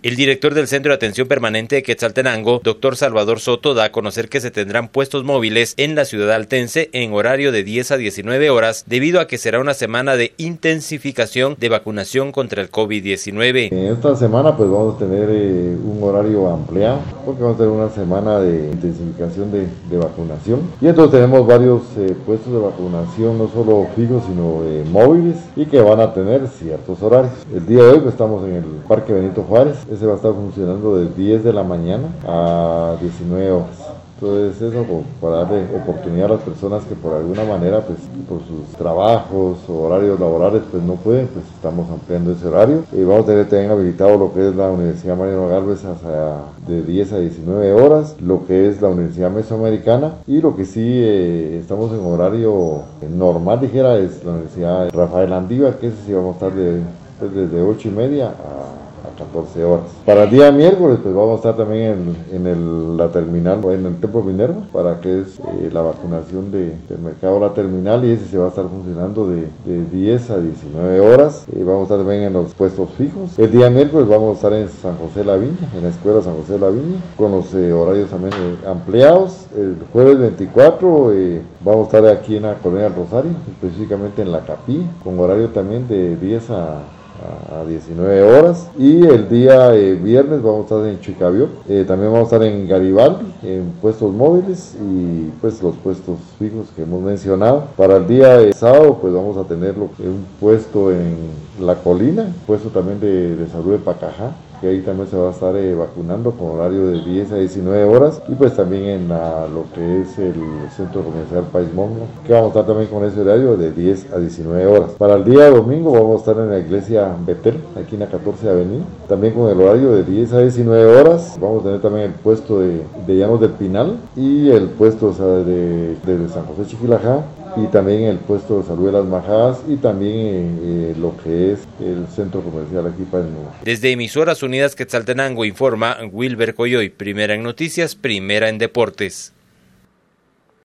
El director del Centro de Atención Permanente de Quetzaltenango, doctor Salvador Soto, da a conocer que se tendrán puestos móviles en la ciudad altense en horario de 10 a 19 horas, debido a que será una semana de intensificación de vacunación contra el COVID-19. En esta semana pues vamos a tener eh, un horario ampliado, porque vamos a tener una semana de intensificación de, vacunación. Y entonces tenemos varios eh, puestos de vacunación, no solo fijos, sino eh, móviles, y que van a tener ciertos horarios. El día de hoy pues, estamos en el Parque Benito Juárez, ese va a estar funcionando de 10 de la mañana a 19 horas. Entonces eso para darle oportunidad a las personas que por alguna manera, pues por sus trabajos o horarios laborales, pues no pueden, pues estamos ampliando ese horario. Y vamos a tener también habilitado lo que es la Universidad Mariano Galvez hasta de 10 a 19 horas, lo que es la Universidad Mesoamericana y lo que sí eh, estamos en horario normal, dijera, es la Universidad Rafael Andívar, que ese sí vamos a estar de, pues, desde 8 y media a 14 horas. Para el día miércoles, pues vamos a estar también en, en la terminal, en el Templo Minerva, para que es eh, la vacunación de, del mercado La Terminal y ese se va a estar funcionando de, de 10 a 19 horas. y vamos a estar también en los puestos fijos. El día miércoles vamos a estar en San José la Viña, en la Escuela San José la Viña, con los eh, horarios también eh, ampliados. El jueves 24 vamos a estar aquí en la Colonia del Rosario, específicamente en la Capilla, con horario también de 10 a a 19 horas. Y el día eh, viernes vamos a estar en Chicabió. Eh, también vamos a estar en Garibaldi, en puestos móviles y pues los puestos fijos que hemos mencionado. Para el día eh, sábado pues vamos a tener un puesto en La Colina, puesto también de, de salud de Pacajá que ahí también se va a estar eh, vacunando con horario de 10 a 19 horas y pues también en lo que es el centro comercial País Mongo, que vamos a estar también con ese horario de 10 a 19 horas. Para el día domingo vamos a estar en la iglesia Betel, aquí en la 14 Avenida, también con el horario de 10 a 19 horas. Vamos a tener también el puesto de, de Llanos del Pinal y el puesto de, de San José Chiquilajá y también el puesto de salud de las Majadas y también eh, lo que es el centro comercial aquí para el nuevo. Desde Emisoras Unidas Quetzaltenango informa Wilber Coyoy, primera en noticias, primera en deportes.